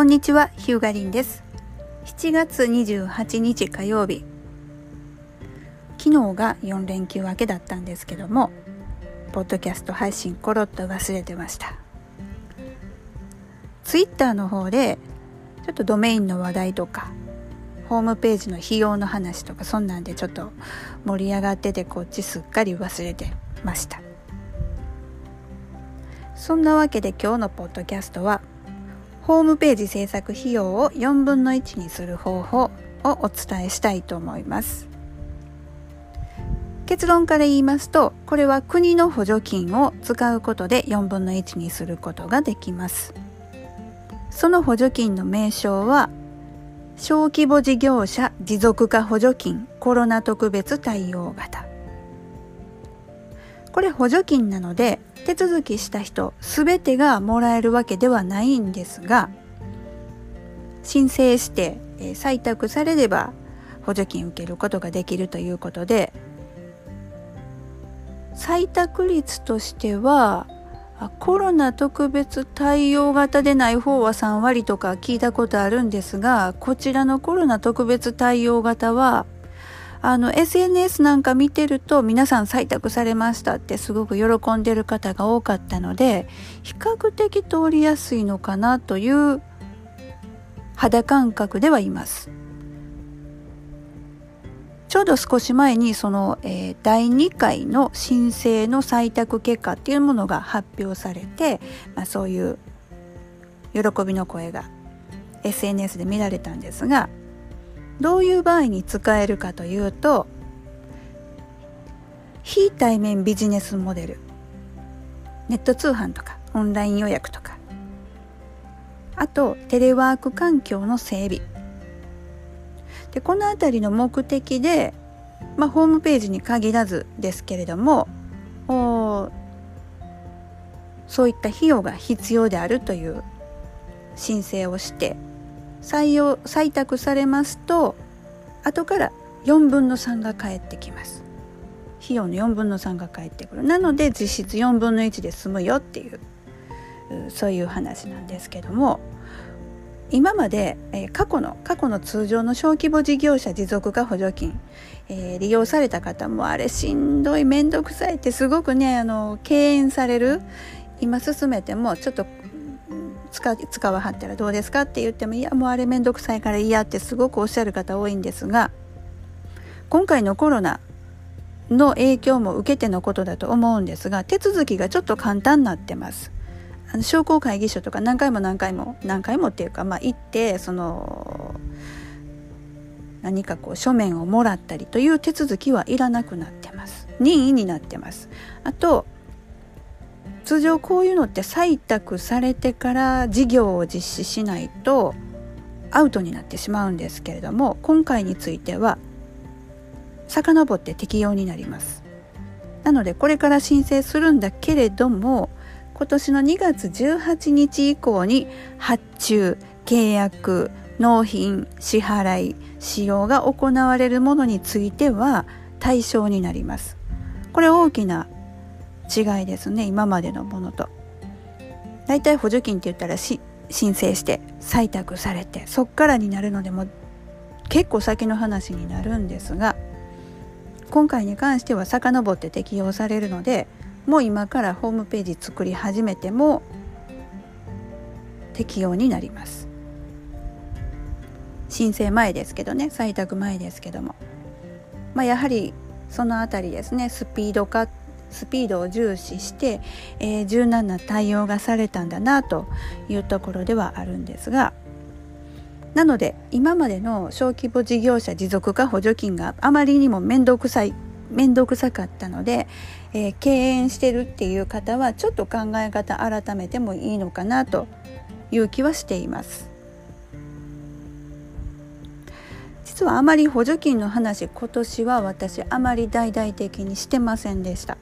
こんにちは、ヒューガリンです。7月28日火曜日。昨日が4連休明けだったんですけども、ポッドキャスト配信コロッと忘れてました。ツイッターの方で、ちょっとドメインの話題とか、ホームページの費用の話とか、そんなんでちょっと盛り上がってて、こっちすっかり忘れてました。そんなわけで今日のポッドキャストはホームページ制作費用を4分の1にする方法をお伝えしたいと思います。結論から言いますとこれは国の補助金を使うことで4分の1にすることができます。その補助金の名称は小規模事業者持続化補助金コロナ特別対応型。これ補助金なので手続きした人全てがもらえるわけではないんですが申請して、採択されれば補助金受けることができるということで採択率としてはコロナ特別対応型でない方は3割とか聞いたことあるんですがこちらのコロナ特別対応型はあの SNS なんか見てると皆さん採択されましたってすごく喜んでる方が多かったので比較的通りやすいのかなという肌感覚ではいます。ちょうど少し前にその、えー、第2回の申請の採択結果っていうものが発表されて、まあ、そういう喜びの声が SNS で見られたんですがどういう場合に使えるかというと非対面ビジネスモデルネット通販とかオンライン予約とかあとテレワーク環境の整備。でこの辺りの目的で、まあ、ホームページに限らずですけれどもそういった費用が必要であるという申請をして採用採択されますと後から4分の3が返ってきます。費用の4分の3が返ってくる。なので実質4分の1で済むよっていうそういう話なんですけども今まで、え、過去の過去の通常の小規模事業者持続化補助金、えー、利用された方もあれしんどい面倒くさいってすごくねあの敬遠される今進めてもちょっと使使わはったらどうですかって言ってもいやもうあれ面倒くさいから嫌ってすごくおっしゃる方多いんですが今回のコロナの影響も受けてのことだと思うんですが手続きがちょっと簡単になってます。あの商工会議所とか何回も何回も何回もっていうかまあ行ってその何かこう書面をもらったりという手続きはいらなくなってます。任意になってます。あと通常こういうのって採択されてから事業を実施しないとアウトになってしまうんですけれども今回については遡って適用になります。なのでこれから申請するんだけれども今年の2月18日以降に発注契約納品支払い使用が行われるものについては対象になります。これ大きな違いですね。今までのものと。だいたい補助金って言ったら申請して採択されてそっからになるのでも結構先の話になるんですが今回に関しては遡って適用されるのでもう今からホームページ作り始めても適用になります。申請前ですけどね採択前ですけども。まあやはりそのあたりですねスピード化っスピードを重視して、えー、柔軟な対応がされたんだなというところではあるんですがなので今までの小規模事業者持続化補助金があまりにも面倒くさい面倒くさかったので、えー、敬遠してるっていう方はちょっと考え方改めてもいいのかなという気はしています。実はあまり補助金の話今年は私あまり大々的にしてませんでした。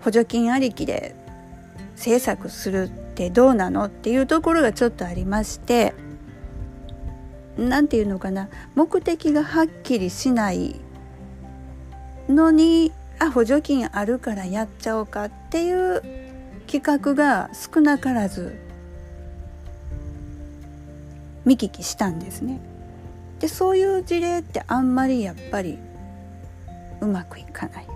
補助金ありきで制作するってどうなのっていうところがちょっとありまして何て言うのかな目的がはっきりしないのにあ補助金あるからやっちゃおうかっていう企画が少なからず見聞きしたんですね。でそういう事例ってあんまりやっぱりうまくいかない。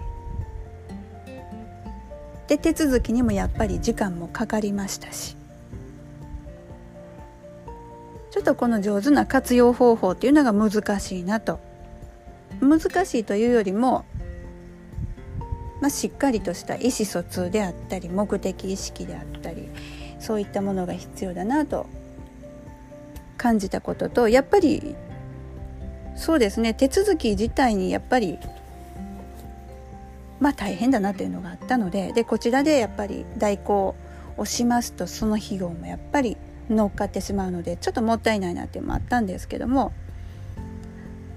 で手続きにもやっぱり時間もかかりましたし。ちょっとこの上手な活用方法っていうのが難しいなと。難しいというよりも、まあ、しっかりとした意思疎通であったり目的意識であったりそういったものが必要だなと感じたこととやっぱりそうですね手続き自体にやっぱりまあ大変だなというのがあったのででこちらでやっぱり代行をしますとその費用もやっぱり乗っかってしまうのでちょっともったいないなっていうのもあったんですけども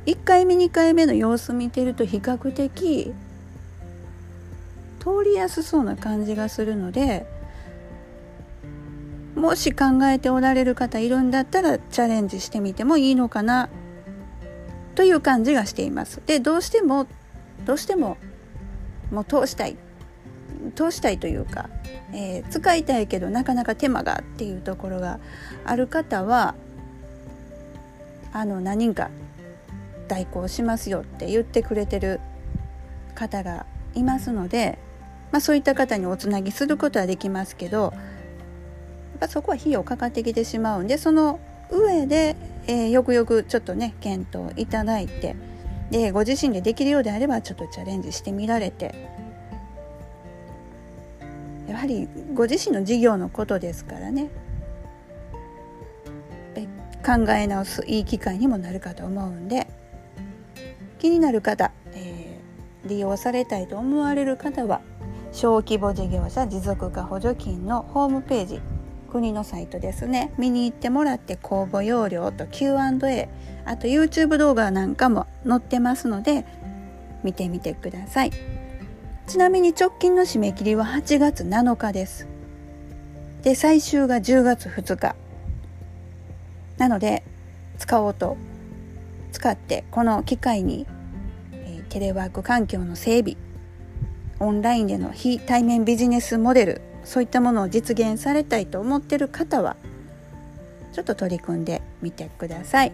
1回目2回目の様子見てると比較的通りやすそうな感じがするのでもし考えておられる方いるんだったらチャレンジしてみてもいいのかなという感じがしています。でどうしてもどうしてももう通したい。通したいというか、えー、使いたいけどなかなか手間がっていうところがある方はあの何人か代行しますよって言ってくれてる方がいますので、まあ、そういった方におつなぎすることはできますけどやっぱそこは費用かかってきてしまうんでその上で、えー、よくよくちょっとね検討いただいてでご自身でできるようであればちょっとチャレンジしてみられて。やはりご自身の事業のことですからね。考え直すいい機会にもなるかと思うんで。気になる方、えー、利用されたいと思われる方は小規模事業者持続化補助金のホームページ国のサイトですね。見に行ってもらって公募要領と Q&A あと YouTube 動画なんかも載ってますので見てみてください。ちなみに直近の締め切りは8月7日です。で最終が10月2日。なので使おうと使ってこの機会に、え、テレワーク環境の整備オンラインでの非対面ビジネスモデルそういったものを実現されたいと思ってる方はちょっと取り組んでみてください。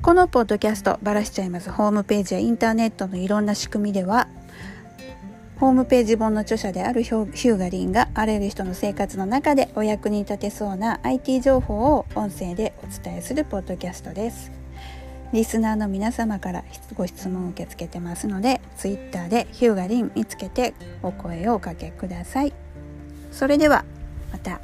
このポッドキャストばらしちゃいます。ホームページやインターネットのいろんな仕組みではホームページ本の著者であるヒューガリンがあらゆる人の生活の中でお役に立てそうな IT 情報を音声でお伝えするポッドキャストです。リスナーの皆様からご質問を受け付けてますので Twitter でヒューガリン見つけてお声をおかけください。それではまた。